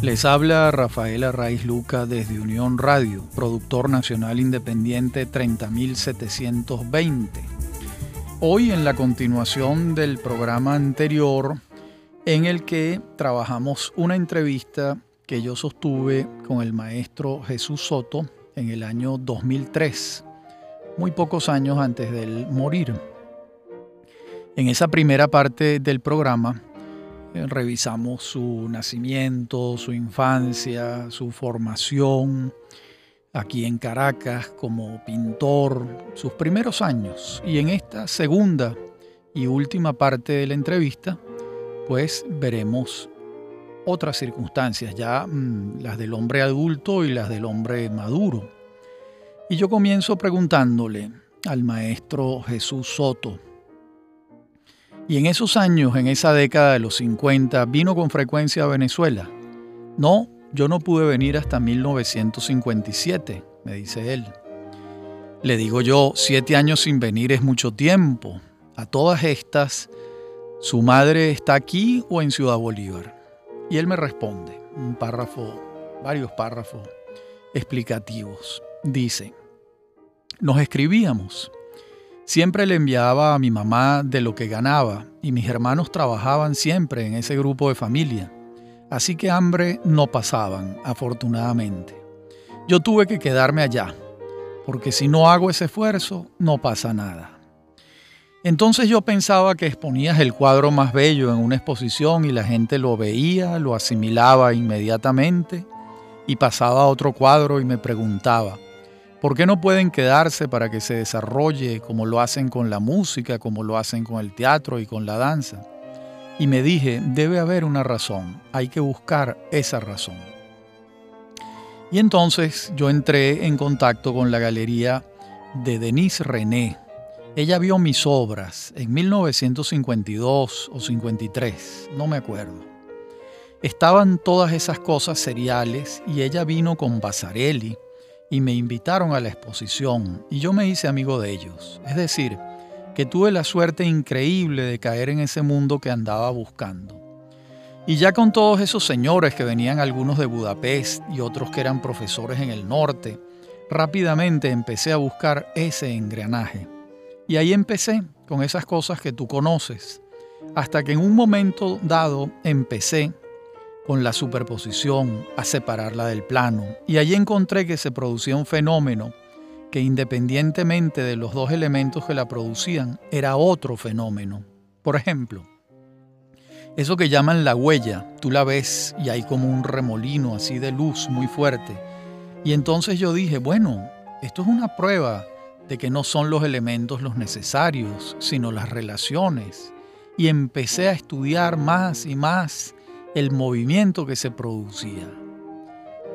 Les habla Rafael Arraiz Luca desde Unión Radio, productor nacional independiente 30720. Hoy en la continuación del programa anterior en el que trabajamos una entrevista que yo sostuve con el maestro Jesús Soto en el año 2003, muy pocos años antes de él morir. En esa primera parte del programa revisamos su nacimiento, su infancia, su formación aquí en Caracas como pintor, sus primeros años. Y en esta segunda y última parte de la entrevista, pues veremos otras circunstancias, ya mm, las del hombre adulto y las del hombre maduro. Y yo comienzo preguntándole al maestro Jesús Soto, y en esos años, en esa década de los 50, vino con frecuencia a Venezuela. No, yo no pude venir hasta 1957, me dice él. Le digo yo, siete años sin venir es mucho tiempo. A todas estas, ¿su madre está aquí o en Ciudad Bolívar? Y él me responde, un párrafo, varios párrafos explicativos. Dice, nos escribíamos Siempre le enviaba a mi mamá de lo que ganaba y mis hermanos trabajaban siempre en ese grupo de familia. Así que hambre no pasaban, afortunadamente. Yo tuve que quedarme allá, porque si no hago ese esfuerzo, no pasa nada. Entonces yo pensaba que exponías el cuadro más bello en una exposición y la gente lo veía, lo asimilaba inmediatamente y pasaba a otro cuadro y me preguntaba, ¿Por qué no pueden quedarse para que se desarrolle como lo hacen con la música, como lo hacen con el teatro y con la danza? Y me dije, debe haber una razón, hay que buscar esa razón. Y entonces yo entré en contacto con la galería de Denise René. Ella vio mis obras en 1952 o 53, no me acuerdo. Estaban todas esas cosas seriales y ella vino con Basarelli, y me invitaron a la exposición y yo me hice amigo de ellos. Es decir, que tuve la suerte increíble de caer en ese mundo que andaba buscando. Y ya con todos esos señores que venían algunos de Budapest y otros que eran profesores en el norte, rápidamente empecé a buscar ese engranaje. Y ahí empecé con esas cosas que tú conoces, hasta que en un momento dado empecé con la superposición a separarla del plano. Y allí encontré que se producía un fenómeno que independientemente de los dos elementos que la producían, era otro fenómeno. Por ejemplo, eso que llaman la huella, tú la ves y hay como un remolino así de luz muy fuerte. Y entonces yo dije, bueno, esto es una prueba de que no son los elementos los necesarios, sino las relaciones. Y empecé a estudiar más y más el movimiento que se producía.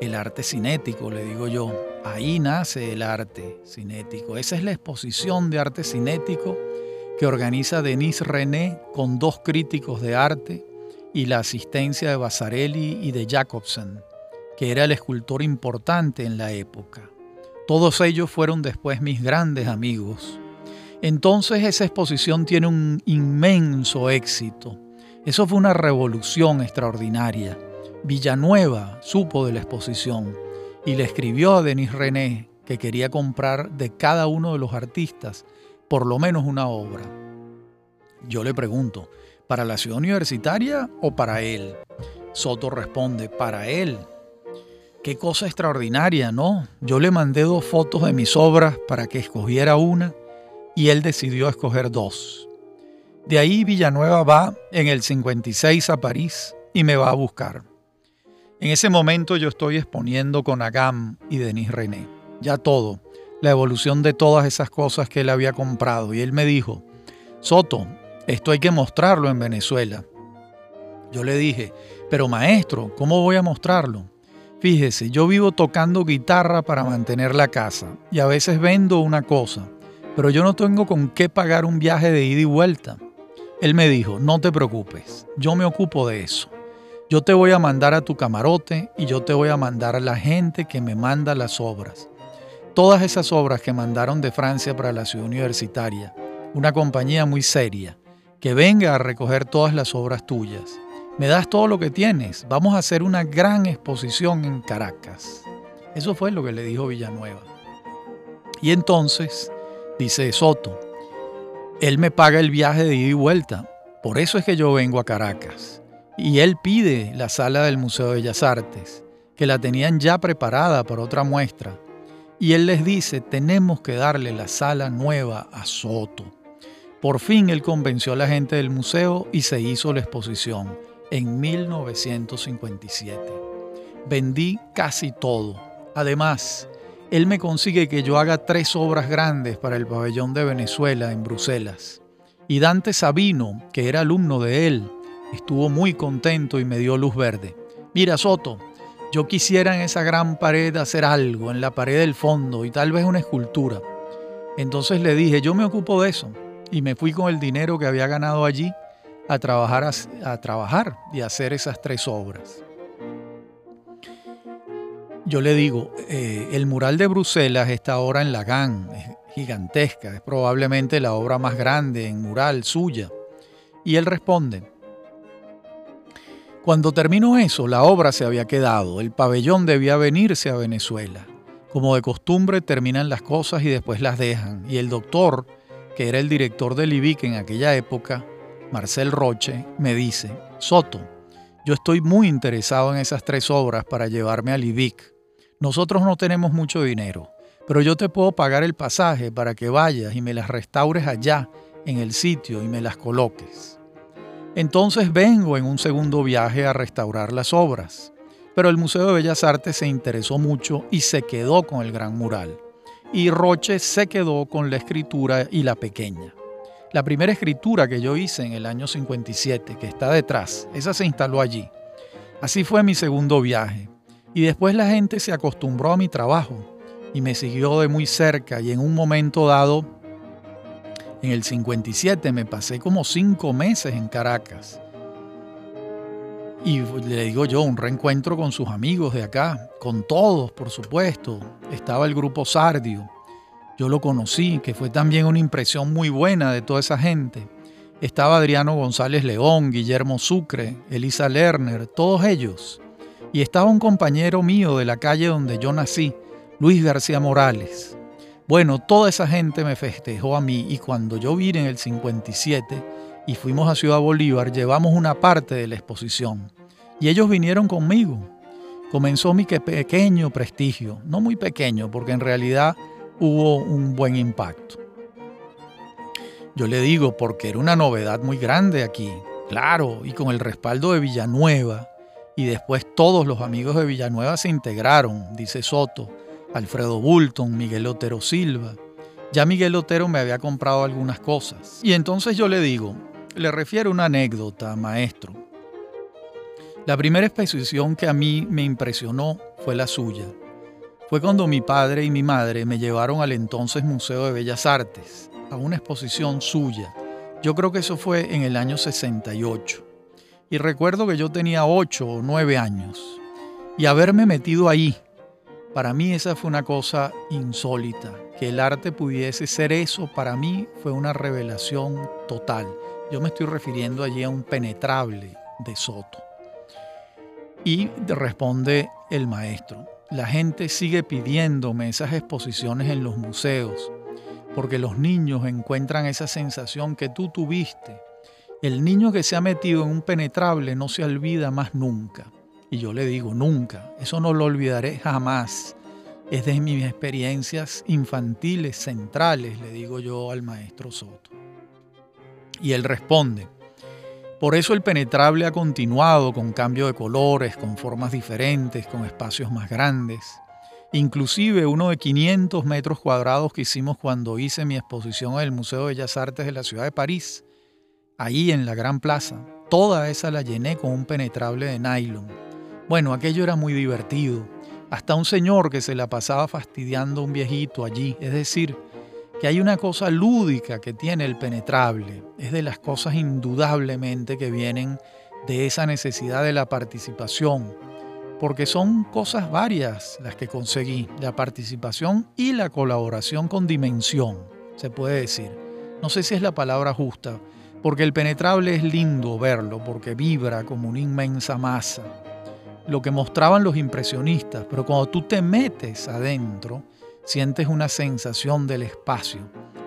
El arte cinético, le digo yo, ahí nace el arte cinético. Esa es la exposición de arte cinético que organiza Denise René con dos críticos de arte y la asistencia de Basarelli y de Jacobsen, que era el escultor importante en la época. Todos ellos fueron después mis grandes amigos. Entonces esa exposición tiene un inmenso éxito eso fue una revolución extraordinaria. Villanueva supo de la exposición y le escribió a Denis René que quería comprar de cada uno de los artistas por lo menos una obra. Yo le pregunto, ¿para la ciudad universitaria o para él? Soto responde, para él. Qué cosa extraordinaria, ¿no? Yo le mandé dos fotos de mis obras para que escogiera una y él decidió escoger dos. De ahí Villanueva va en el 56 a París y me va a buscar. En ese momento yo estoy exponiendo con Agam y Denis René, ya todo, la evolución de todas esas cosas que él había comprado. Y él me dijo, Soto, esto hay que mostrarlo en Venezuela. Yo le dije, pero maestro, ¿cómo voy a mostrarlo? Fíjese, yo vivo tocando guitarra para mantener la casa y a veces vendo una cosa, pero yo no tengo con qué pagar un viaje de ida y vuelta. Él me dijo, no te preocupes, yo me ocupo de eso. Yo te voy a mandar a tu camarote y yo te voy a mandar a la gente que me manda las obras. Todas esas obras que mandaron de Francia para la ciudad universitaria, una compañía muy seria, que venga a recoger todas las obras tuyas. me das todo lo que tienes, vamos a hacer una gran exposición en Caracas. Eso fue lo que le dijo Villanueva. Y entonces, dice Soto, él me paga el viaje de ida y vuelta, por eso es que yo vengo a Caracas. Y él pide la sala del Museo de Bellas Artes, que la tenían ya preparada para otra muestra. Y él les dice, tenemos que darle la sala nueva a Soto. Por fin él convenció a la gente del museo y se hizo la exposición en 1957. Vendí casi todo. Además, él me consigue que yo haga tres obras grandes para el pabellón de Venezuela en Bruselas. Y Dante Sabino, que era alumno de él, estuvo muy contento y me dio luz verde. Mira, Soto, yo quisiera en esa gran pared hacer algo, en la pared del fondo y tal vez una escultura. Entonces le dije, yo me ocupo de eso. Y me fui con el dinero que había ganado allí a trabajar, a, trabajar y a hacer esas tres obras. Yo le digo, eh, el mural de Bruselas está ahora en la GAN, es gigantesca, es probablemente la obra más grande en mural suya. Y él responde, cuando terminó eso, la obra se había quedado, el pabellón debía venirse a Venezuela. Como de costumbre terminan las cosas y después las dejan, y el doctor, que era el director del IBIC en aquella época, Marcel Roche, me dice, Soto, yo estoy muy interesado en esas tres obras para llevarme al IBIC. Nosotros no tenemos mucho dinero, pero yo te puedo pagar el pasaje para que vayas y me las restaures allá, en el sitio, y me las coloques. Entonces vengo en un segundo viaje a restaurar las obras, pero el Museo de Bellas Artes se interesó mucho y se quedó con el gran mural, y Roche se quedó con la escritura y la pequeña. La primera escritura que yo hice en el año 57, que está detrás, esa se instaló allí. Así fue mi segundo viaje. Y después la gente se acostumbró a mi trabajo y me siguió de muy cerca y en un momento dado, en el 57, me pasé como cinco meses en Caracas. Y le digo yo, un reencuentro con sus amigos de acá, con todos, por supuesto. Estaba el grupo Sardio, yo lo conocí, que fue también una impresión muy buena de toda esa gente. Estaba Adriano González León, Guillermo Sucre, Elisa Lerner, todos ellos. Y estaba un compañero mío de la calle donde yo nací, Luis García Morales. Bueno, toda esa gente me festejó a mí y cuando yo vine en el 57 y fuimos a Ciudad Bolívar, llevamos una parte de la exposición. Y ellos vinieron conmigo. Comenzó mi pequeño prestigio, no muy pequeño, porque en realidad hubo un buen impacto. Yo le digo porque era una novedad muy grande aquí, claro, y con el respaldo de Villanueva, y después todos los amigos de Villanueva se integraron, dice Soto, Alfredo Bulton, Miguel Otero Silva. Ya Miguel Otero me había comprado algunas cosas. Y entonces yo le digo, le refiero una anécdota, maestro. La primera exposición que a mí me impresionó fue la suya fue cuando mi padre y mi madre me llevaron al entonces Museo de Bellas Artes, a una exposición suya. Yo creo que eso fue en el año 68. Y recuerdo que yo tenía 8 o 9 años. Y haberme metido ahí, para mí esa fue una cosa insólita. Que el arte pudiese ser eso, para mí fue una revelación total. Yo me estoy refiriendo allí a un penetrable de Soto. Y responde el maestro, la gente sigue pidiéndome esas exposiciones en los museos, porque los niños encuentran esa sensación que tú tuviste. El niño que se ha metido en un penetrable no se olvida más nunca. Y yo le digo, nunca, eso no lo olvidaré jamás. Es de mis experiencias infantiles centrales, le digo yo al maestro Soto. Y él responde, por eso el penetrable ha continuado con cambio de colores, con formas diferentes, con espacios más grandes. Inclusive uno de 500 metros cuadrados que hicimos cuando hice mi exposición en el Museo de Bellas Artes de la ciudad de París, ahí en la Gran Plaza, toda esa la llené con un penetrable de nylon. Bueno, aquello era muy divertido. Hasta un señor que se la pasaba fastidiando a un viejito allí, es decir, que hay una cosa lúdica que tiene el penetrable, es de las cosas indudablemente que vienen de esa necesidad de la participación, porque son cosas varias las que conseguí, la participación y la colaboración con dimensión, se puede decir. No sé si es la palabra justa, porque el penetrable es lindo verlo, porque vibra como una inmensa masa. Lo que mostraban los impresionistas, pero cuando tú te metes adentro, sientes una sensación del espacio.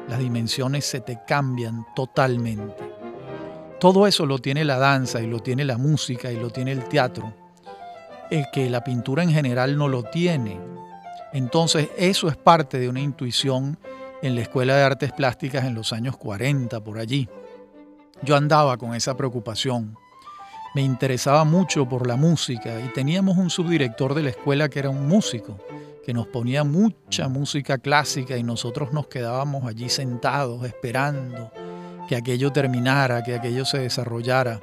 Las dimensiones se te cambian totalmente. Todo eso lo tiene la danza y lo tiene la música y lo tiene el teatro. Es que la pintura en general no lo tiene. Entonces eso es parte de una intuición en la Escuela de Artes Plásticas en los años 40, por allí. Yo andaba con esa preocupación. Me interesaba mucho por la música y teníamos un subdirector de la escuela que era un músico, que nos ponía mucha música clásica y nosotros nos quedábamos allí sentados esperando que aquello terminara, que aquello se desarrollara.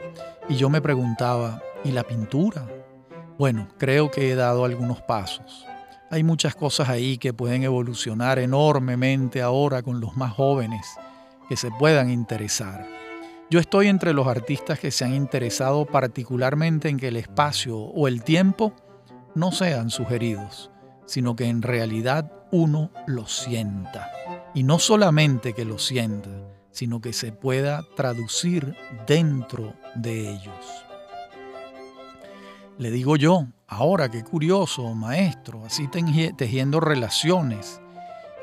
Y yo me preguntaba, ¿y la pintura? Bueno, creo que he dado algunos pasos. Hay muchas cosas ahí que pueden evolucionar enormemente ahora con los más jóvenes que se puedan interesar. Yo estoy entre los artistas que se han interesado particularmente en que el espacio o el tiempo no sean sugeridos, sino que en realidad uno lo sienta. Y no solamente que lo sienta, sino que se pueda traducir dentro de ellos. Le digo yo, ahora qué curioso, maestro, así tejiendo relaciones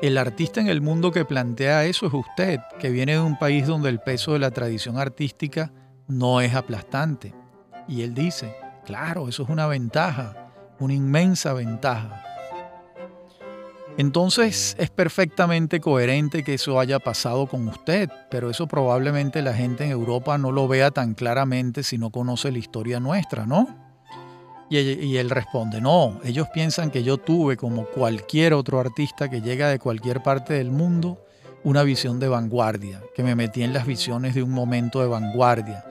el artista en el mundo que plantea eso es usted, que viene de un país donde el peso de la tradición artística no es aplastante. Y él dice, claro, eso es una ventaja, una inmensa ventaja. Entonces es perfectamente coherente que eso haya pasado con usted, pero eso probablemente la gente en Europa no lo vea tan claramente si no conoce la historia nuestra, ¿no? Y, él responde, no, ellos piensan que yo tuve, como cualquier otro artista que llega de cualquier parte del mundo, una visión de vanguardia, que me metí en las visiones de un momento de vanguardia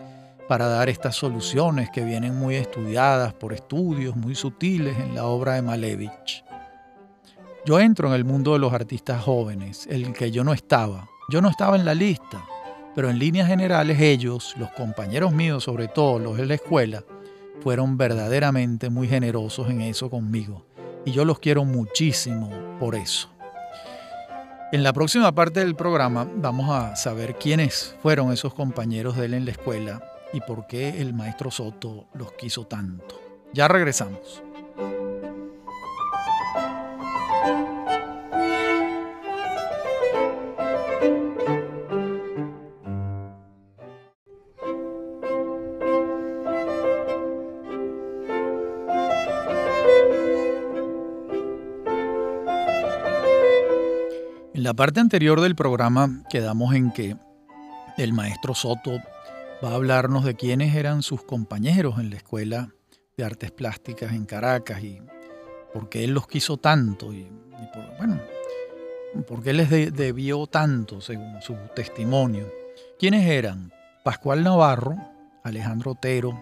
para dar estas soluciones que vienen muy estudiadas por estudios muy sutiles en la obra de Malevich. Yo entro en el mundo de los artistas jóvenes, el que yo no estaba. Yo no estaba en la lista, pero en líneas generales ellos, los compañeros míos, sobre todo los de la escuela, fueron verdaderamente muy generosos en eso conmigo. Y yo los quiero muchísimo por eso. En la próxima parte del programa vamos a saber quiénes fueron esos compañeros de él en la escuela y por qué el maestro Soto los quiso tanto. Ya regresamos. La parte anterior del programa quedamos en que el maestro Soto va a hablarnos de quiénes eran sus compañeros en la Escuela de Artes Plásticas en Caracas y por qué él los quiso tanto y, por, bueno, por qué les debió tanto según su testimonio. ¿Quiénes eran? Pascual Navarro, Alejandro Otero,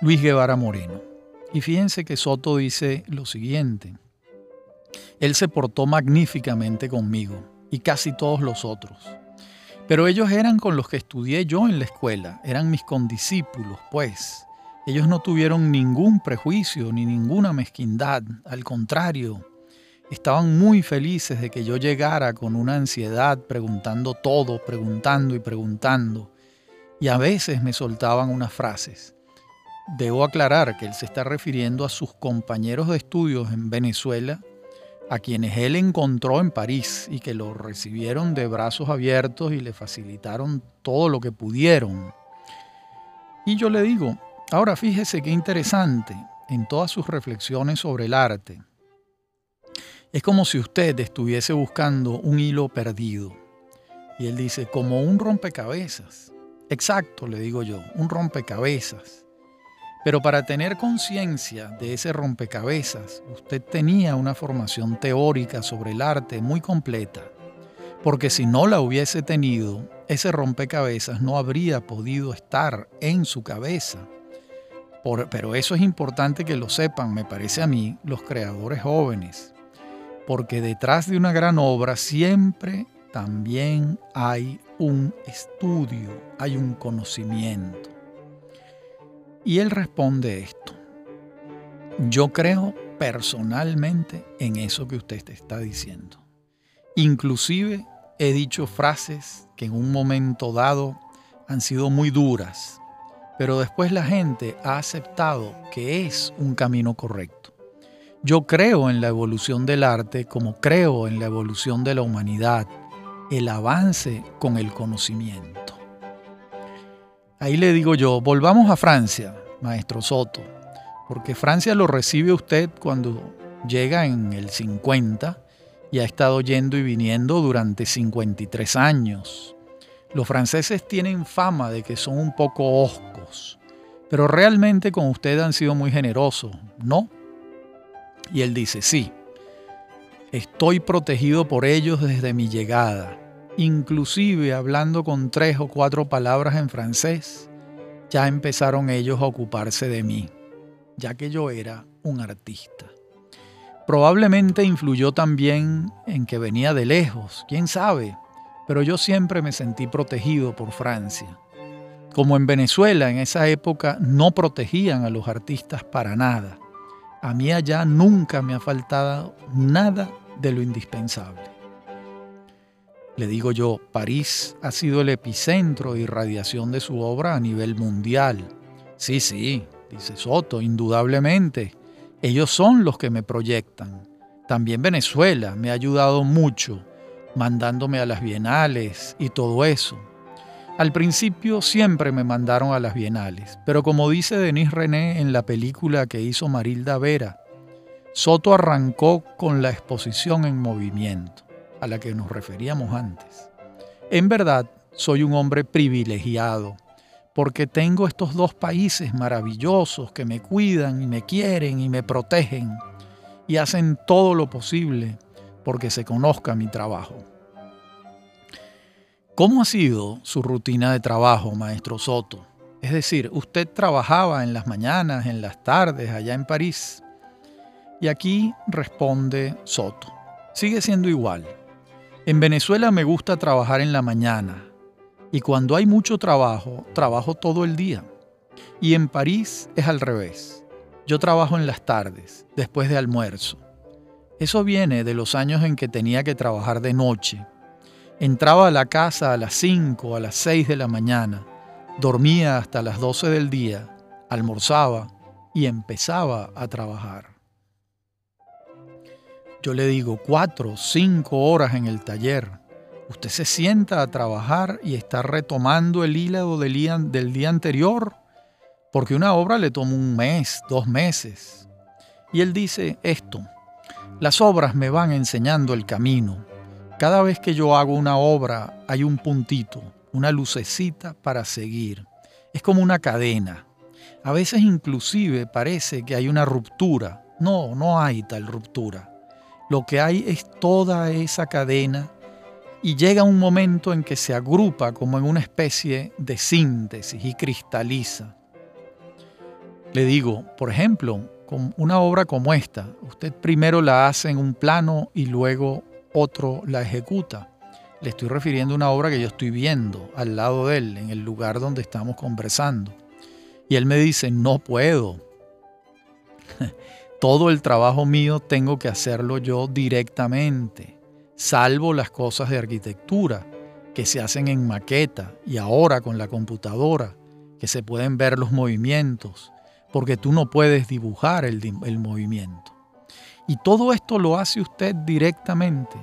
Luis Guevara Moreno. Y fíjense que Soto dice lo siguiente. Él se portó magníficamente conmigo y casi todos los otros. Pero ellos eran con los que estudié yo en la escuela, eran mis condiscípulos, pues. Ellos no tuvieron ningún prejuicio ni ninguna mezquindad, al contrario, estaban muy felices de que yo llegara con una ansiedad preguntando todo, preguntando y preguntando. Y a veces me soltaban unas frases. Debo aclarar que él se está refiriendo a sus compañeros de estudios en Venezuela a quienes él encontró en París y que lo recibieron de brazos abiertos y le facilitaron todo lo que pudieron. Y yo le digo, ahora fíjese qué interesante en todas sus reflexiones sobre el arte. Es como si usted estuviese buscando un hilo perdido. Y él dice, como un rompecabezas. Exacto, le digo yo, un rompecabezas. Pero para tener conciencia de ese rompecabezas, usted tenía una formación teórica sobre el arte muy completa, porque si no la hubiese tenido, ese rompecabezas no habría podido estar en su cabeza. pero eso es importante que lo sepan, me parece a mí, los creadores jóvenes, porque detrás de una gran obra siempre también hay un estudio, hay un conocimiento. Y él responde esto. Yo creo personalmente en eso que usted te está diciendo. Inclusive he dicho frases que en un momento dado han sido muy duras, pero después la gente ha aceptado que es un camino correcto. Yo creo en la evolución del arte como creo en la evolución de la humanidad, el avance con el conocimiento. Ahí le digo yo, volvamos a Francia, maestro Soto, porque Francia lo recibe usted cuando llega en el 50 y ha estado yendo y viniendo durante 53 años. Los franceses tienen fama de que son un poco oscos, pero realmente con usted han sido muy generosos, ¿no? Y él dice, sí, estoy protegido por ellos desde mi llegada. Inclusive hablando con tres o cuatro palabras en francés, ya empezaron ellos a ocuparse de mí, ya que yo era un artista. Probablemente influyó también en que venía de lejos, quién sabe, pero yo siempre me sentí protegido por Francia. Como en Venezuela en esa época no protegían a los artistas para nada. A mí allá nunca me ha faltado nada de lo indispensable. Le digo yo, París ha sido el epicentro de irradiación de su obra a nivel mundial. Sí, sí, dice Soto, indudablemente. Ellos son los que me proyectan. También Venezuela me ha ayudado mucho mandándome a las bienales y todo eso. Al principio siempre me mandaron a las bienales, pero como dice Denis René en la película que hizo Marilda Vera, Soto arrancó con la exposición en movimiento, a la que nos referíamos antes. En verdad, soy un hombre privilegiado, porque tengo estos dos países maravillosos que me cuidan y me quieren y me protegen y hacen todo lo posible porque se conozca mi trabajo. ¿Cómo ha sido su rutina de trabajo, maestro Soto? Es decir, usted trabajaba en las mañanas, en las tardes, allá en París. Y aquí responde Soto. Sigue siendo igual. En Venezuela me gusta trabajar en la mañana. Y cuando hay mucho trabajo, trabajo todo el día. Y en París es al revés. Yo trabajo en las tardes, después de almuerzo. Eso viene de los años en que tenía que trabajar de noche. Entraba a la casa a las 5, a las 6 de la mañana, dormía hasta las 12 del día, almorzaba y empezaba a trabajar. Yo le digo cuatro, cinco horas en el taller. Usted se sienta a trabajar y está retomando el hílado del día, del día anterior, porque una obra le toma un mes, dos meses. Y él dice esto, las obras me van enseñando el camino. Cada vez que yo hago una obra hay un puntito, una lucecita para seguir. Es como una cadena. A veces inclusive parece que hay una ruptura. No, no hay tal ruptura. Lo que hay es toda esa cadena y llega un momento en que se agrupa como en una especie de síntesis y cristaliza. Le digo, por ejemplo, con una obra como esta, usted primero la hace en un plano y luego otro la ejecuta. Le estoy refiriendo a una obra que yo estoy viendo al lado de él, en el lugar donde estamos conversando. Y él me dice, no puedo. Todo el trabajo mío tengo que hacerlo yo directamente, salvo las cosas de arquitectura que se hacen en maqueta y ahora con la computadora, que se pueden ver los movimientos porque tú no puedes dibujar el, movimiento. Y todo esto lo hace usted directamente.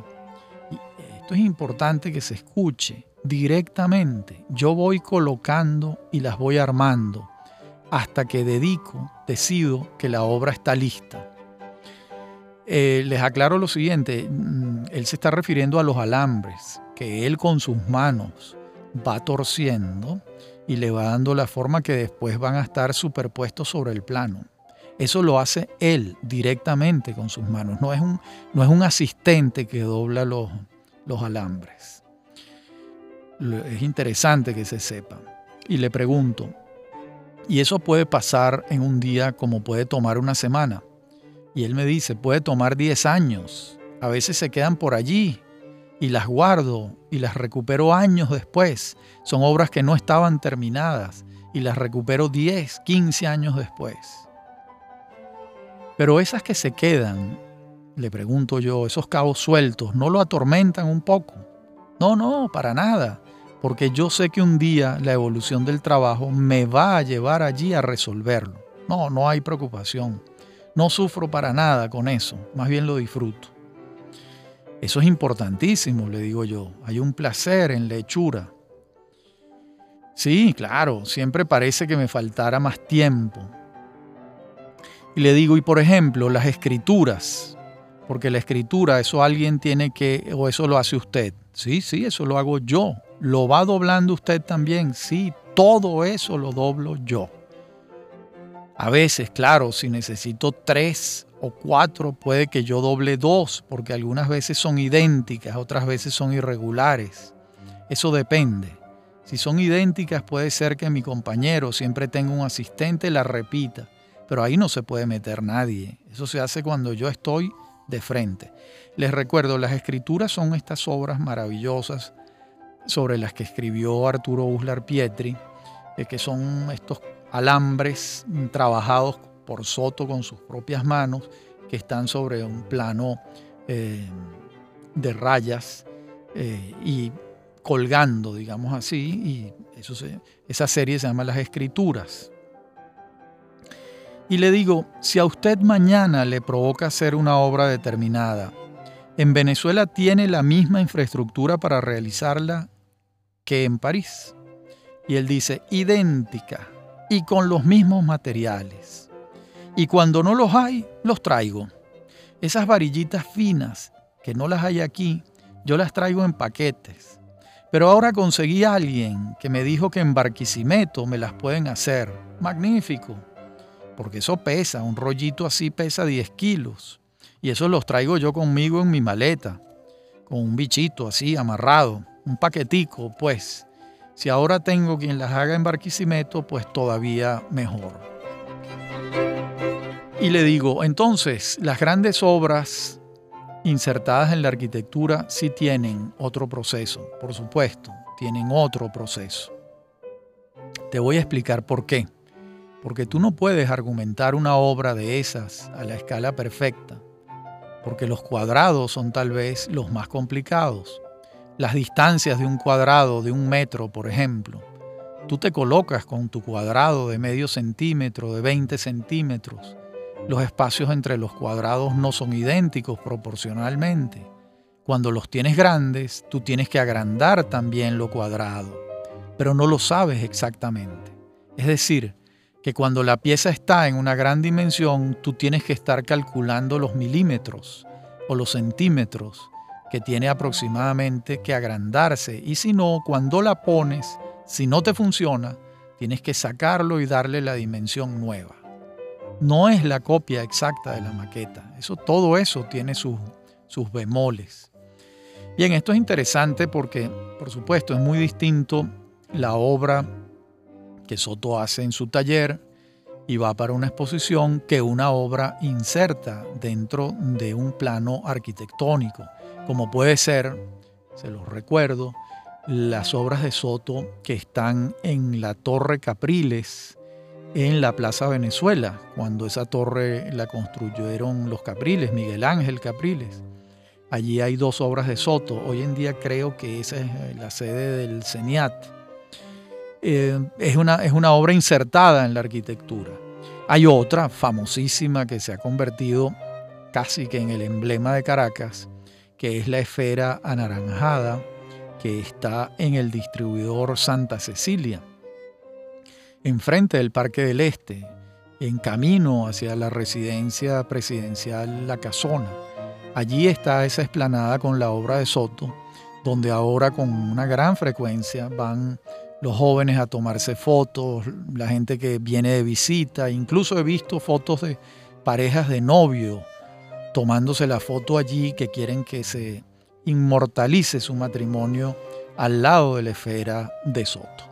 Esto es importante que se escuche directamente. Yo voy colocando y las voy armando hasta que dedico, decido que la obra está lista. Eh, les aclaro lo siguiente, mm, él se está refiriendo a los alambres que él con sus manos va torciendo y le va dando la forma que después van a estar superpuestos sobre el plano. Eso lo hace él directamente con sus manos, no es un, no es un asistente que dobla los, los alambres. Es interesante que se sepa. Y le pregunto, ¿y eso puede pasar en un día como puede tomar una semana? Y él me dice, puede tomar 10 años, a veces se quedan por allí y las guardo y las recupero años después. Son obras que no estaban terminadas y las recupero 10, 15 años después. Pero esas que se quedan, le pregunto yo, esos cabos sueltos, ¿no lo atormentan un poco? No, no, para nada, porque yo sé que un día la evolución del trabajo me va a llevar allí a resolverlo. No, no hay preocupación. No sufro para nada con eso, más bien lo disfruto. Eso es importantísimo, le digo yo. Hay un placer en la hechura. Sí, claro, siempre parece que me faltara más tiempo. Y le digo, y por ejemplo, las escrituras, porque la escritura, eso alguien tiene que, o eso lo hace usted. Sí, sí, eso lo hago yo. ¿Lo va doblando usted también? Sí, todo eso lo doblo yo. A veces, claro, si necesito tres o cuatro, puede que yo doble dos, porque algunas veces son idénticas, otras veces son irregulares. Eso depende. Si son idénticas, puede ser que mi compañero siempre tenga un asistente, la repita, pero ahí no se puede meter nadie. Eso se hace cuando yo estoy de frente. Les recuerdo, las escrituras son estas obras maravillosas sobre las que escribió Arturo Uslar Pietri, que son estos alambres trabajados por Soto con sus propias manos, que están sobre un plano eh, de rayas eh, y colgando, digamos así, y eso esa serie se llama Las Escrituras. Y le digo, si a usted mañana le provoca hacer una obra determinada, en Venezuela tiene la misma infraestructura para realizarla que en París. Y él dice, idéntica y con los mismos materiales. Y cuando no los hay, los traigo. Esas varillitas finas, que no las hay aquí, yo las traigo en paquetes. Pero ahora conseguí a alguien que me dijo que en Barquisimeto me las pueden hacer. Magnífico. Porque eso pesa, un rollito así pesa 10 kilos. Y eso los traigo yo conmigo en mi maleta, con un bichito así amarrado un paquetico, pues. Si ahora tengo quien las haga en Barquisimeto, pues todavía mejor. Y le digo, entonces, las grandes obras insertadas en la arquitectura sí tienen otro proceso, por supuesto, tienen otro proceso. Te voy a explicar por qué. Porque tú no puedes argumentar una obra de esas a la escala perfecta, porque los cuadrados son tal vez los más complicados las distancias de un cuadrado de un metro, por ejemplo. Tú te colocas con tu cuadrado de medio centímetro, de 20 centímetros. Los espacios entre los cuadrados no son idénticos proporcionalmente. Cuando los tienes grandes, tú tienes que agrandar también lo cuadrado, pero no lo sabes exactamente. Es decir, que cuando la pieza está en una gran dimensión, tú tienes que estar calculando los milímetros o los centímetros que tiene aproximadamente que agrandarse y si no, cuando la pones, si no te funciona, tienes que sacarlo y darle la dimensión nueva. No es la copia exacta de la maqueta, eso, todo eso tiene sus, sus bemoles. Bien, esto es interesante porque, por supuesto, es muy distinto la obra que Soto hace en su taller y va para una exposición que una obra inserta dentro de un plano arquitectónico como puede ser, se los recuerdo, las obras de Soto que están en la Torre Capriles, en la Plaza Venezuela, cuando esa torre la construyeron los Capriles, Miguel Ángel Capriles. Allí hay dos obras de Soto. Hoy en día creo que esa es la sede del CENIAT. Eh, es, una, es una obra insertada en la arquitectura. Hay otra famosísima que se ha convertido casi que en el emblema de Caracas, que es la esfera anaranjada que está en el distribuidor Santa Cecilia, enfrente del Parque del Este, en camino hacia la residencia presidencial La Casona. Allí está esa explanada con la obra de Soto, donde ahora con una gran frecuencia van los jóvenes a tomarse fotos, la gente que viene de visita, incluso he visto fotos de parejas de novio tomándose la foto allí, que quieren que se inmortalice su matrimonio al lado de la esfera de Soto.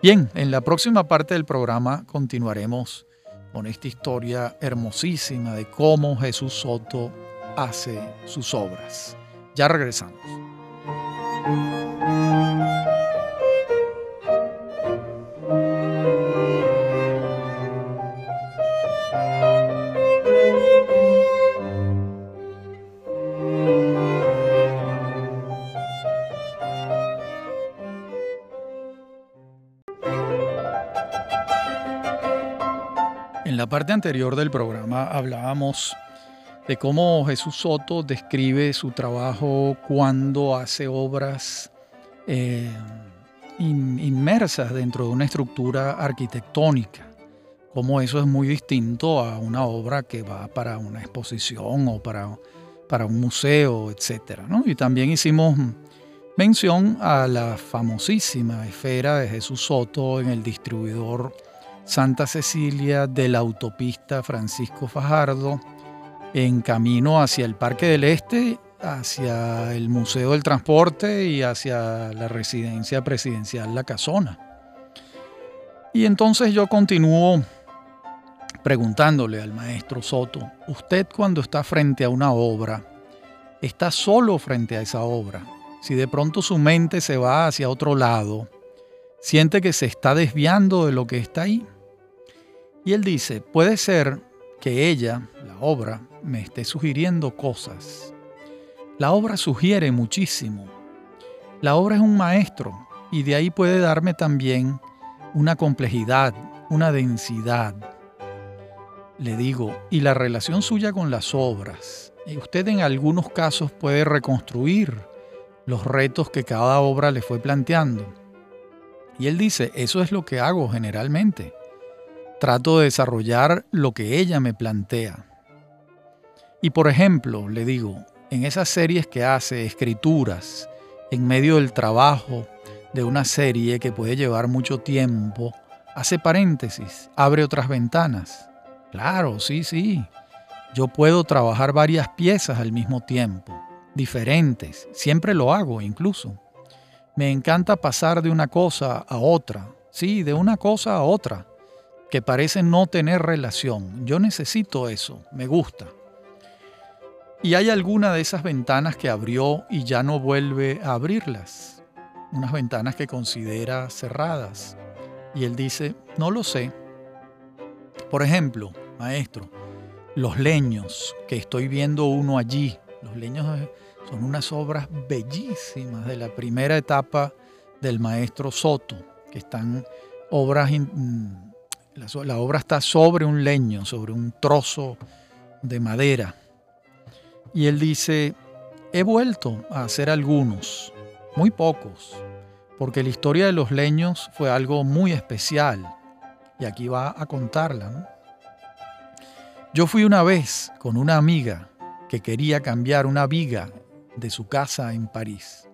Bien, en la próxima parte del programa continuaremos con esta historia hermosísima de cómo Jesús Soto hace sus obras. Ya regresamos. Parte anterior del programa hablábamos de cómo Jesús Soto describe su trabajo cuando hace obras eh, inmersas dentro de una estructura arquitectónica, cómo eso es muy distinto a una obra que va para una exposición o para, para un museo, etc. Y también hicimos mención a la famosísima esfera de Jesús Soto en el distribuidor Santa Cecilia de la autopista Francisco Fajardo, en camino hacia el Parque del Este, hacia el Museo del Transporte y hacia la residencia presidencial La Casona. Y entonces yo continúo preguntándole al maestro Soto, usted cuando está frente a una obra, está solo frente a esa obra. Si de pronto su mente se va hacia otro lado, siente que se está desviando de lo que está ahí. Y él dice, puede ser que ella, la obra, me esté sugiriendo cosas. La obra sugiere muchísimo. La obra es un maestro y de ahí puede darme también una complejidad, una densidad. Le digo, y la relación suya con las obras. Y usted en algunos casos puede reconstruir los retos que cada obra le fue planteando. Y él dice, eso es lo que hago generalmente. Trato de desarrollar lo que ella me plantea. Y por ejemplo, le digo, en esas series que hace, escrituras, en medio del trabajo de una serie que puede llevar mucho tiempo, hace paréntesis, abre otras ventanas. Claro, sí, sí. Yo puedo trabajar varias piezas al mismo tiempo, diferentes, siempre lo hago incluso. Me encanta pasar de una cosa a otra, sí, de una cosa a otra que parece no tener relación. Yo necesito eso, me gusta. Y hay alguna de esas ventanas que abrió y ya no vuelve a abrirlas. Unas ventanas que considera cerradas. Y él dice, no lo sé. Por ejemplo, maestro, los leños, que estoy viendo uno allí. Los leños son unas obras bellísimas de la primera etapa del maestro Soto, que están obras la, obra está sobre un leño, sobre un trozo de madera. Y él dice, he vuelto a hacer algunos, muy pocos, porque la historia de los leños fue algo muy especial. Y aquí va a contarla. Yo fui una vez con una amiga que quería cambiar una viga de su casa en París.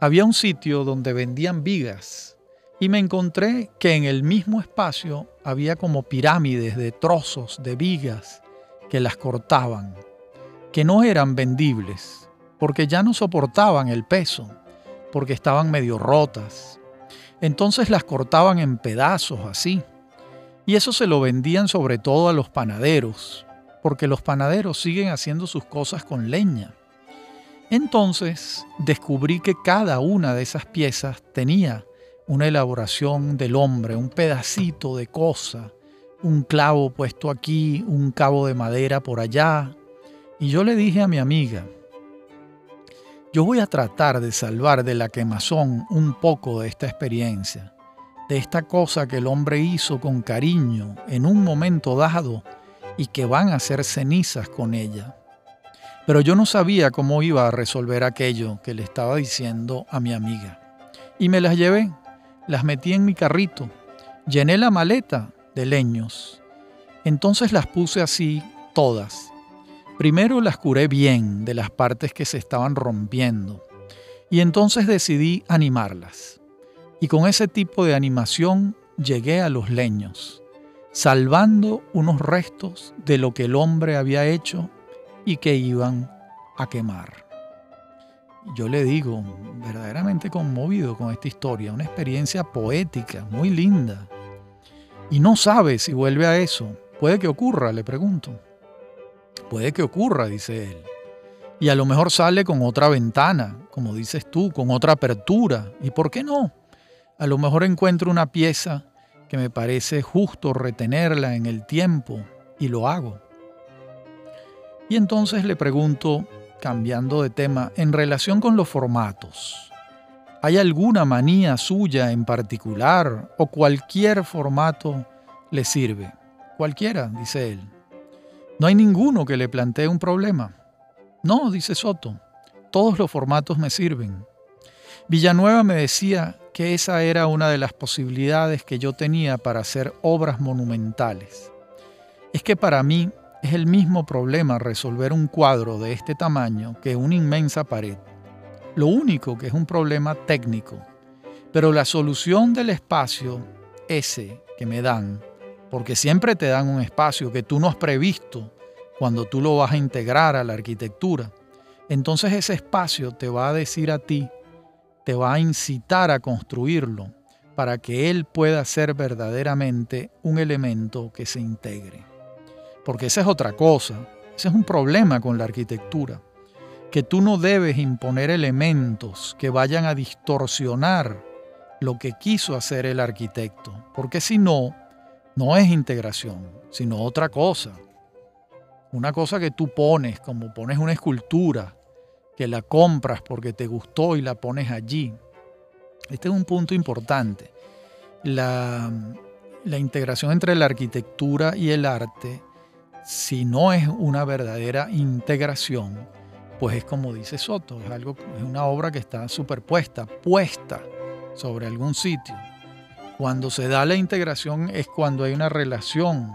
Había un sitio donde vendían vigas y me encontré que en el mismo espacio había como pirámides de trozos de vigas que las cortaban, que no eran vendibles, porque ya no soportaban el peso, porque estaban medio rotas. Entonces las cortaban en pedazos así, y eso se lo vendían sobre todo a los panaderos, porque los panaderos siguen haciendo sus cosas con leña. Entonces descubrí que cada una de esas piezas tenía una elaboración del hombre, un pedacito de cosa, un clavo puesto aquí, un cabo de madera por allá. Y yo le dije a mi amiga, yo voy a tratar de salvar de la quemazón un poco de esta experiencia, de esta cosa que el hombre hizo con cariño en un momento dado y que van a ser cenizas con ella. Pero yo no sabía cómo iba a resolver aquello que le estaba diciendo a mi amiga. Y me las llevé las metí en mi carrito, llené la maleta de leños. Entonces las puse así todas. Primero las curé bien de las partes que se estaban rompiendo y entonces decidí animarlas. Y con ese tipo de animación llegué a los leños, salvando unos restos de lo que el hombre había hecho y que iban a quemar yo le digo, verdaderamente conmovido con esta historia, una experiencia poética, muy linda. Y no sabe si vuelve a eso. Puede que ocurra, le pregunto. Puede que ocurra, dice él. Y a lo mejor sale con otra ventana, como dices tú, con otra apertura. ¿Y por qué no? A lo mejor encuentro una pieza que me parece justo retenerla en el tiempo y lo hago. Y entonces le pregunto, cambiando de tema, en relación con los formatos. ¿Hay alguna manía suya en particular o cualquier formato le sirve? cualquiera, dice él. No hay ninguno que le plantee un problema. No, dice Soto, todos los formatos me sirven. Villanueva me decía que esa era una de las posibilidades que yo tenía para hacer obras monumentales. Es que para mí es el mismo problema resolver un cuadro de este tamaño que una inmensa pared. Lo único que es un problema técnico. Pero la solución del espacio, ese que me dan, porque siempre te dan un espacio que tú no has previsto cuando tú lo vas a integrar a la arquitectura, entonces ese espacio te va a decir a ti, te va a incitar a construirlo para que él pueda ser verdaderamente un elemento que se integre. Porque esa es otra cosa, ese es un problema con la arquitectura, que tú no debes imponer elementos que vayan a distorsionar lo que quiso hacer el arquitecto, porque si no, no es integración, sino otra cosa. Una cosa que tú pones, como pones una escultura, que la compras porque te gustó y la pones allí. Este es un punto importante. La, la integración entre la arquitectura y el arte si no es una verdadera integración, pues es como dice Soto, es, algo, es una obra que está superpuesta, puesta sobre algún sitio. Cuando se da la integración es cuando hay una relación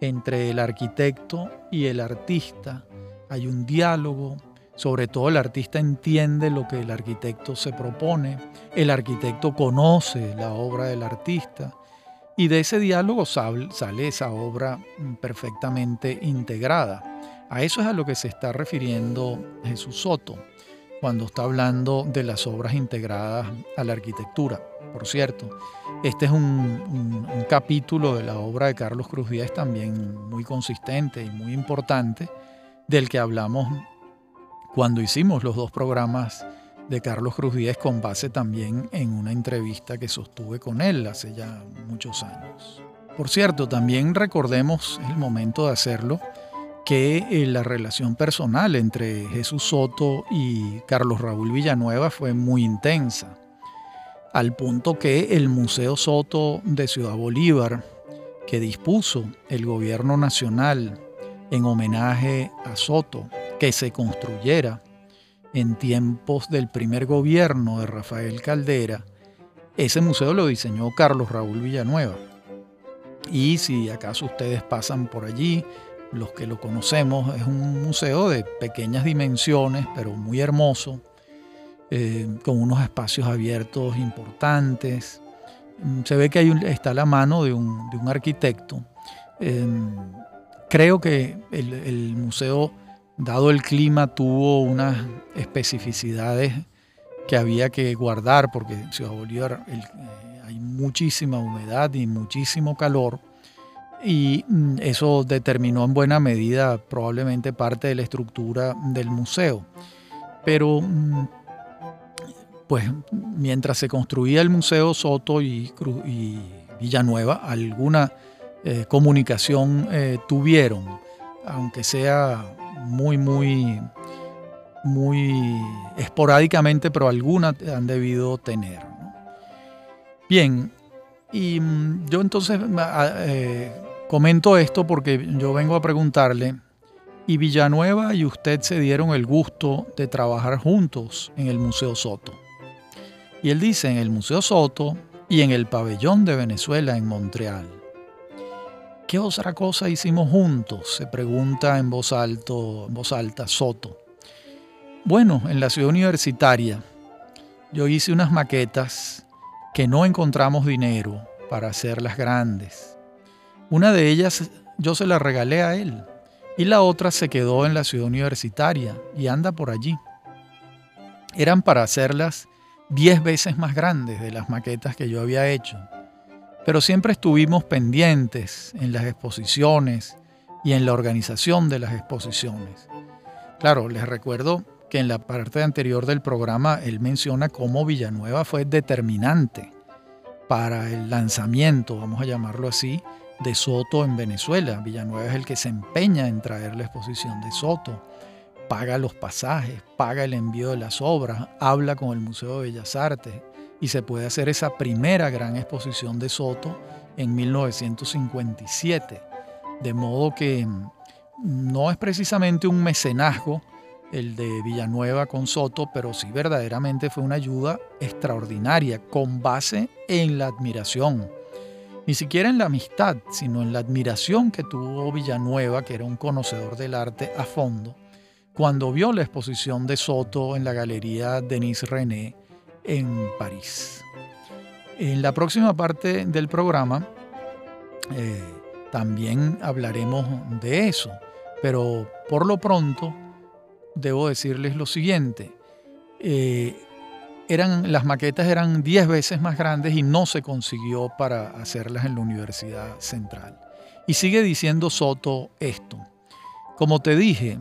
entre el arquitecto y el artista, hay un diálogo, sobre todo el artista entiende lo que el arquitecto se propone, el arquitecto conoce la obra del artista y de ese diálogo sale esa obra mm, perfectamente integrada. A eso es a lo que se está refiriendo Jesús Soto cuando está hablando de las obras integradas a la arquitectura. Por cierto, este es un, capítulo de la obra de Carlos Cruz Díaz también muy consistente y muy importante, del que hablamos cuando hicimos los dos programas de Carlos Cruz Díez con base también en una entrevista que sostuve con él hace ya muchos años. Por cierto, también recordemos, el momento de hacerlo, que eh, la relación personal entre Jesús Soto y Carlos Raúl Villanueva fue muy intensa, al punto que el Museo Soto de Ciudad Bolívar, que dispuso el gobierno nacional en homenaje a Soto, que se construyera en tiempos del primer gobierno de Rafael Caldera, ese museo lo diseñó Carlos Raúl Villanueva. Y si acaso ustedes pasan por allí, los que lo conocemos, es un museo de pequeñas dimensiones, pero muy hermoso, eh, con unos espacios abiertos importantes. Mm, se ve que hay está la mano de un, arquitecto. Em, creo que el museo dado el clima, tuvo unas especificidades que había que guardar, porque en Ciudad Bolívar eh, hay muchísima humedad y muchísimo calor, y mm, eso determinó en buena medida probablemente parte de la estructura del museo. Pero, mm, pues, mientras se construía el Museo Soto y, Villanueva, alguna eh, comunicación eh, tuvieron, aunque sea muy, muy, muy esporádicamente, pero algunas han debido tener. Bien, y mm, yo entonces eh, comento esto porque yo vengo a preguntarle, ¿y Villanueva y usted se dieron el gusto de trabajar juntos en el Museo Soto? Y él dice, en el Museo Soto y en el Pabellón de Venezuela en Montreal. ¿Qué otra cosa hicimos juntos? Se pregunta en voz, alto, en voz alta Soto. Bueno, en la ciudad universitaria yo hice unas maquetas que no encontramos dinero para hacerlas grandes. Una de ellas yo se la regalé a él y la otra se quedó en la ciudad universitaria y anda por allí. Eran para hacerlas diez veces más grandes de las maquetas que yo había hecho pero siempre estuvimos pendientes en las exposiciones y en la organización de las exposiciones. Claro, les recuerdo que en la parte anterior del programa él menciona cómo Villanueva fue determinante para el lanzamiento, vamos a llamarlo así, de Soto en Venezuela. Villanueva es el que se empeña en traer la exposición de Soto, paga los pasajes, paga el envío de las obras, habla con el Museo de Bellas Artes, y se puede hacer esa primera gran exposición de Soto en 1957. De modo que no es precisamente un mecenazgo el de Villanueva con Soto, pero sí verdaderamente fue una ayuda extraordinaria, con base en la admiración. Ni siquiera en la amistad, sino en la admiración que tuvo Villanueva, que era un conocedor del arte a fondo, cuando vio la exposición de Soto en la Galería Denis René en París. En la próxima parte del programa eh, también hablaremos de eso, pero por lo pronto debo decirles lo siguiente. Eh, eran, las maquetas eran 10 veces más grandes y no se consiguió para hacerlas en la Universidad Central. Y sigue diciendo Soto esto. Como te dije,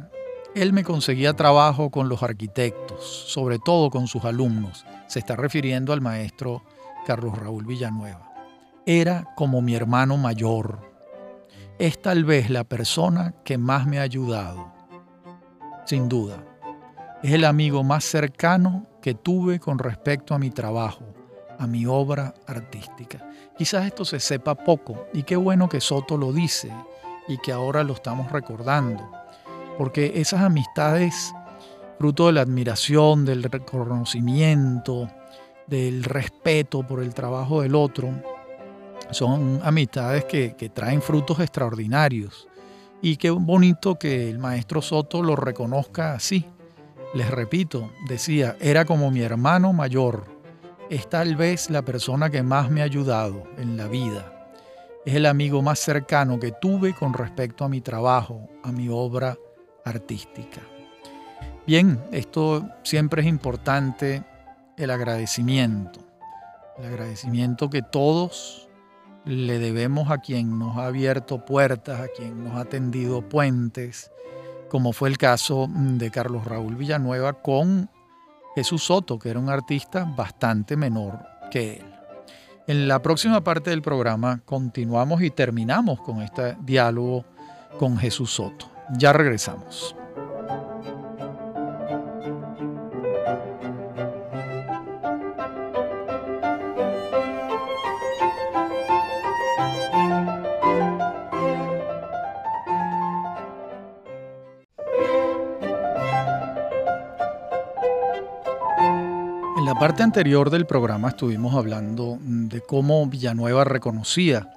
él me conseguía trabajo con los arquitectos, sobre todo con sus alumnos. Se está refiriendo al maestro Carlos Raúl Villanueva. Era como mi hermano mayor. Es tal vez la persona que más me ha ayudado sin duda. Es el amigo más cercano que tuve con respecto a mi trabajo, a mi obra artística. Quizás esto se sepa poco y qué bueno que Soto lo dice y que ahora lo estamos recordando, porque esas amistades, fruto de la admiración, del reconocimiento, del respeto por el trabajo del otro, son amistades que, traen frutos extraordinarios y qué bonito que el maestro Soto lo reconozca así. Les repito, decía, era como mi hermano mayor. Es tal vez la persona que más me ha ayudado en la vida. Es el amigo más cercano que tuve con respecto a mi trabajo, a mi obra artística. Bien, esto siempre es importante, el agradecimiento. El agradecimiento que todos le debemos a quien nos ha abierto puertas, a quien nos ha tendido puentes, como fue el caso de Carlos Raúl Villanueva con Jesús Soto, que era un artista bastante menor que él. En la próxima parte del programa continuamos y terminamos con este diálogo con Jesús Soto. Ya regresamos. parte anterior del programa estuvimos hablando de cómo Villanueva reconocía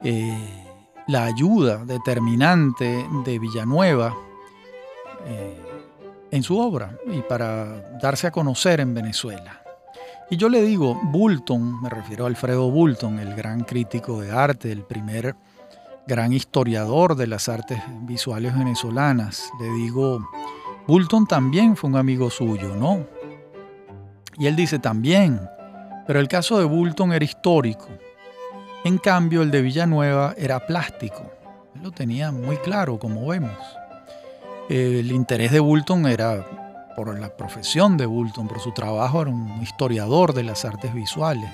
eh, la ayuda determinante de Villanueva eh, en su obra y para darse a conocer en Venezuela. Y yo le digo, Bulton, me refiero a Alfredo Bulton, el gran crítico de arte, el primer gran historiador de las artes visuales venezolanas, le digo, Bulton también fue un amigo suyo, ¿no? Y él dice también, pero el caso de Bulton era histórico. En cambio, el de Villanueva era plástico. Él lo tenía muy claro, como vemos. El interés de Bulton era por la profesión de Bulton, por su trabajo, era un historiador de las artes visuales.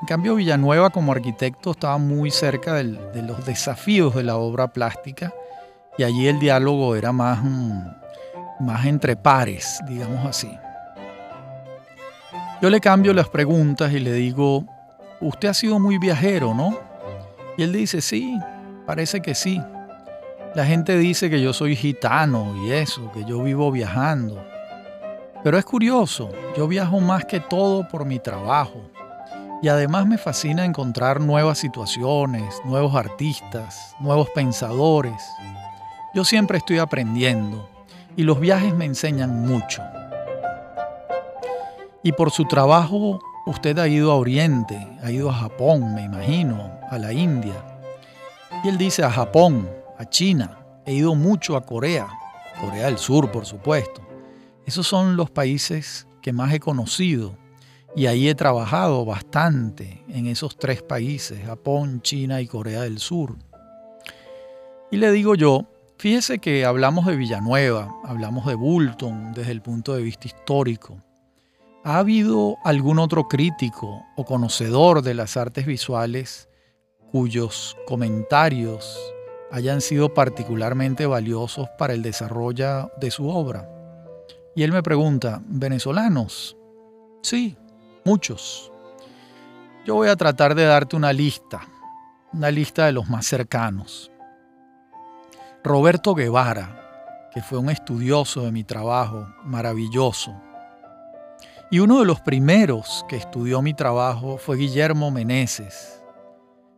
En cambio, Villanueva como arquitecto estaba muy cerca de los desafíos de la obra plástica y allí el diálogo era más, mm, más entre pares, digamos así. Yo le cambio las preguntas y le digo, usted ha sido muy viajero, ¿no? Y él dice, sí, parece que sí. La gente dice que yo soy gitano y eso, que yo vivo viajando. Pero es curioso, yo viajo más que todo por mi trabajo. Y además me fascina encontrar nuevas situaciones, nuevos artistas, nuevos pensadores. Yo siempre estoy aprendiendo y los viajes me enseñan mucho. Y por su trabajo usted ha ido a Oriente, ha ido a Japón, me imagino, a la India. Y él dice a Japón, a China, he ido mucho a Corea, Corea del Sur, por supuesto. Esos son los países que más he conocido y ahí he trabajado bastante en esos tres países, Japón, China y Corea del Sur. Y le digo yo, fíjese que hablamos de Villanueva, hablamos de Bulton desde el punto de vista histórico, ¿Ha habido algún otro crítico o conocedor de las artes visuales cuyos comentarios hayan sido particularmente valiosos para el desarrollo de su obra? Y él me pregunta, ¿venezolanos? Sí, muchos. Yo voy a tratar de darte una lista, una lista de los más cercanos. Roberto Guevara, que fue un estudioso de mi trabajo, maravilloso. Y uno de los primeros que estudió mi trabajo fue Guillermo Meneses.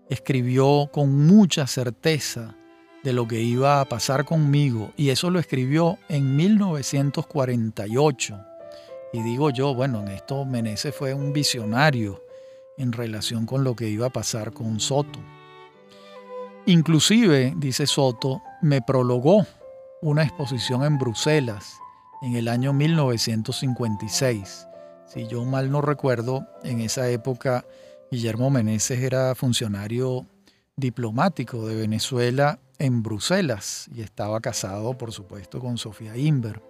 Escribió con mucha certeza de lo que iba a pasar conmigo y eso lo escribió en 1948. Y digo yo, bueno, en esto Meneses fue un visionario en relación con lo que iba a pasar con Soto. Inclusive, dice Soto, me prologó una exposición en Bruselas en el año 1956. Si yo mal no recuerdo, en esa época Guillermo Meneses era funcionario diplomático de Venezuela en Bruselas y estaba casado, por supuesto, con Sofía Inver.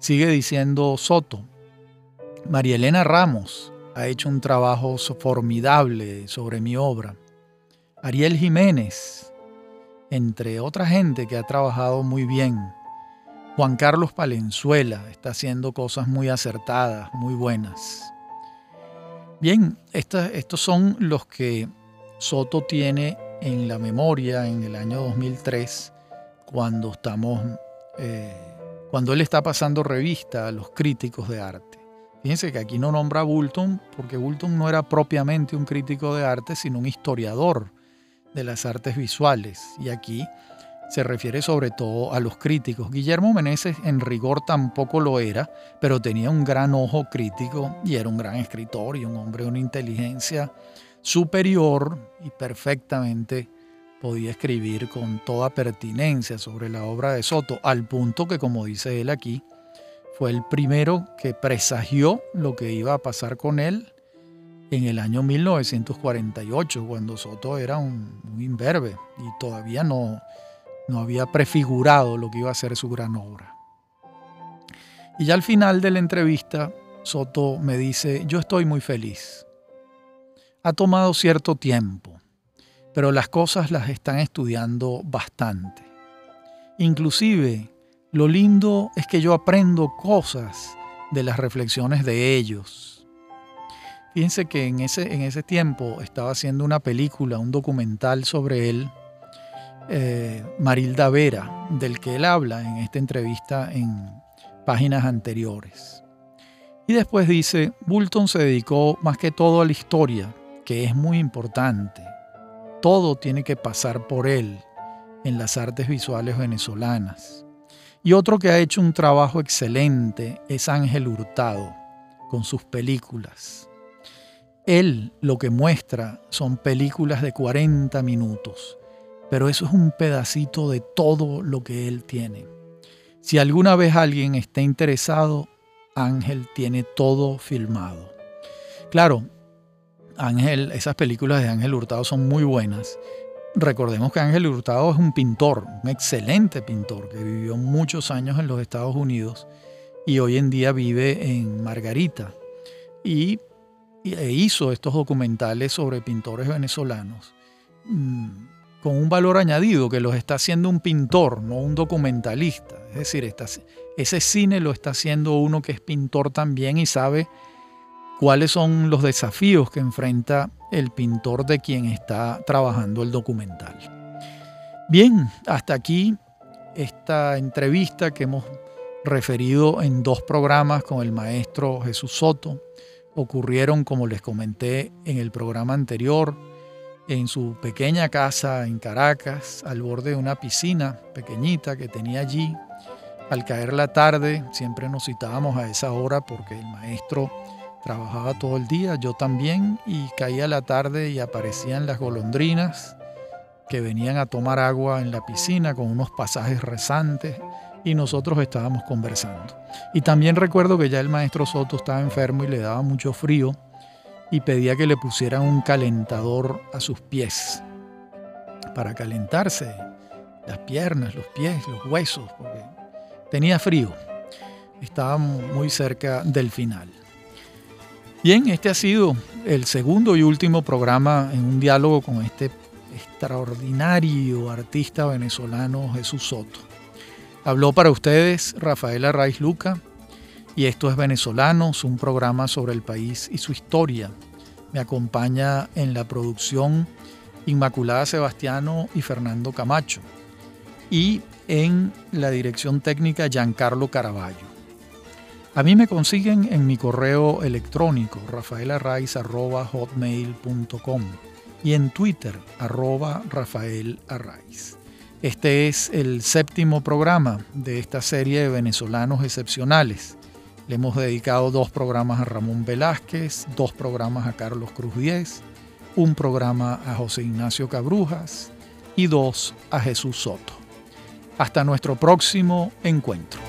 Sigue diciendo Soto, María Elena Ramos ha hecho un trabajo formidable sobre mi obra. Ariel Jiménez, entre otra gente que ha trabajado muy bien. Juan Carlos Palenzuela está haciendo cosas muy acertadas, muy buenas. Bien, estos son los que Soto tiene en la memoria en el año 2003, cuando estamos, eh, cuando él está pasando revista a los críticos de arte. Fíjense que aquí no nombra a Bulton, porque Bulton no era propiamente un crítico de arte, sino un historiador de las artes visuales. Y aquí se refiere sobre todo a los críticos. Guillermo Meneses en rigor tampoco lo era, pero tenía un gran ojo crítico y era un gran escritor y un hombre de una inteligencia superior y perfectamente podía escribir con toda pertinencia sobre la obra de Soto, al punto que, como dice él aquí, fue el primero que presagió lo que iba a pasar con él en el año 1948, cuando Soto era un, un imberbe y todavía no, no había prefigurado lo que iba a ser su gran obra. Y ya al final de la entrevista, Soto me dice, yo estoy muy feliz ha tomado cierto tiempo, pero las cosas las están estudiando bastante. Inclusive, lo lindo es que yo aprendo cosas de las reflexiones de ellos. Fíjense que en ese, en ese tiempo estaba haciendo una película, un documental sobre él, eh, Marilda Vera, del que él habla en esta entrevista en páginas anteriores. Y después dice, Bulton se dedicó más que todo a la historia, que es muy importante. Todo tiene que pasar por él en las artes visuales venezolanas. Y otro que ha hecho un trabajo excelente es Ángel Hurtado, con sus películas. Él lo que muestra son películas de 40 minutos, pero eso es un pedacito de todo lo que él tiene. Si alguna vez alguien está interesado, Ángel tiene todo filmado. Claro, Ángel, esas películas de Ángel Hurtado son muy buenas. Recordemos que Ángel Hurtado es un pintor, un excelente pintor, que vivió muchos años en los Estados Unidos y hoy en día vive en Margarita. Y, e hizo estos documentales sobre pintores venezolanos mm, con un valor añadido, que los está haciendo un pintor, no un documentalista. Es decir, ese cine lo está haciendo uno que es pintor también y sabe cuáles son los desafíos que enfrenta el pintor de quien está trabajando el documental. Bien, hasta aquí esta entrevista que hemos referido en dos programas con el maestro Jesús Soto. Ocurrieron, como les comenté en el programa anterior, en su pequeña casa en Caracas, al borde de una piscina pequeñita que tenía allí. Al caer la tarde, siempre nos citábamos a esa hora porque el maestro Trabajaba todo el día, yo también, y caía la tarde y aparecían las golondrinas que venían a tomar agua en la piscina con unos pasajes rezantes y nosotros estábamos conversando. Y también recuerdo que ya el maestro Soto estaba enfermo y le daba mucho frío y pedía que le pusieran un calentador a sus pies para calentarse las piernas, los pies, los huesos, porque tenía frío. Estaba muy cerca del final. Bien, este ha sido el segundo y último programa en un diálogo con este extraordinario artista venezolano Jesús Soto. Habló para ustedes Rafaela Raiz Luca y esto es Venezolanos, un programa sobre el país y su historia. Me acompaña en la producción Inmaculada Sebastiano y Fernando Camacho. y en la dirección técnica Giancarlo Caraballo. A mí me consiguen en mi correo electrónico rafaelarraiz.hotmail.com y en Twitter arroba Este es el séptimo programa de esta serie de venezolanos excepcionales. Le hemos dedicado dos programas a Ramón Velázquez, dos programas a Carlos Cruz Diez, un programa a José Ignacio Cabrujas y dos a Jesús Soto. Hasta nuestro próximo encuentro.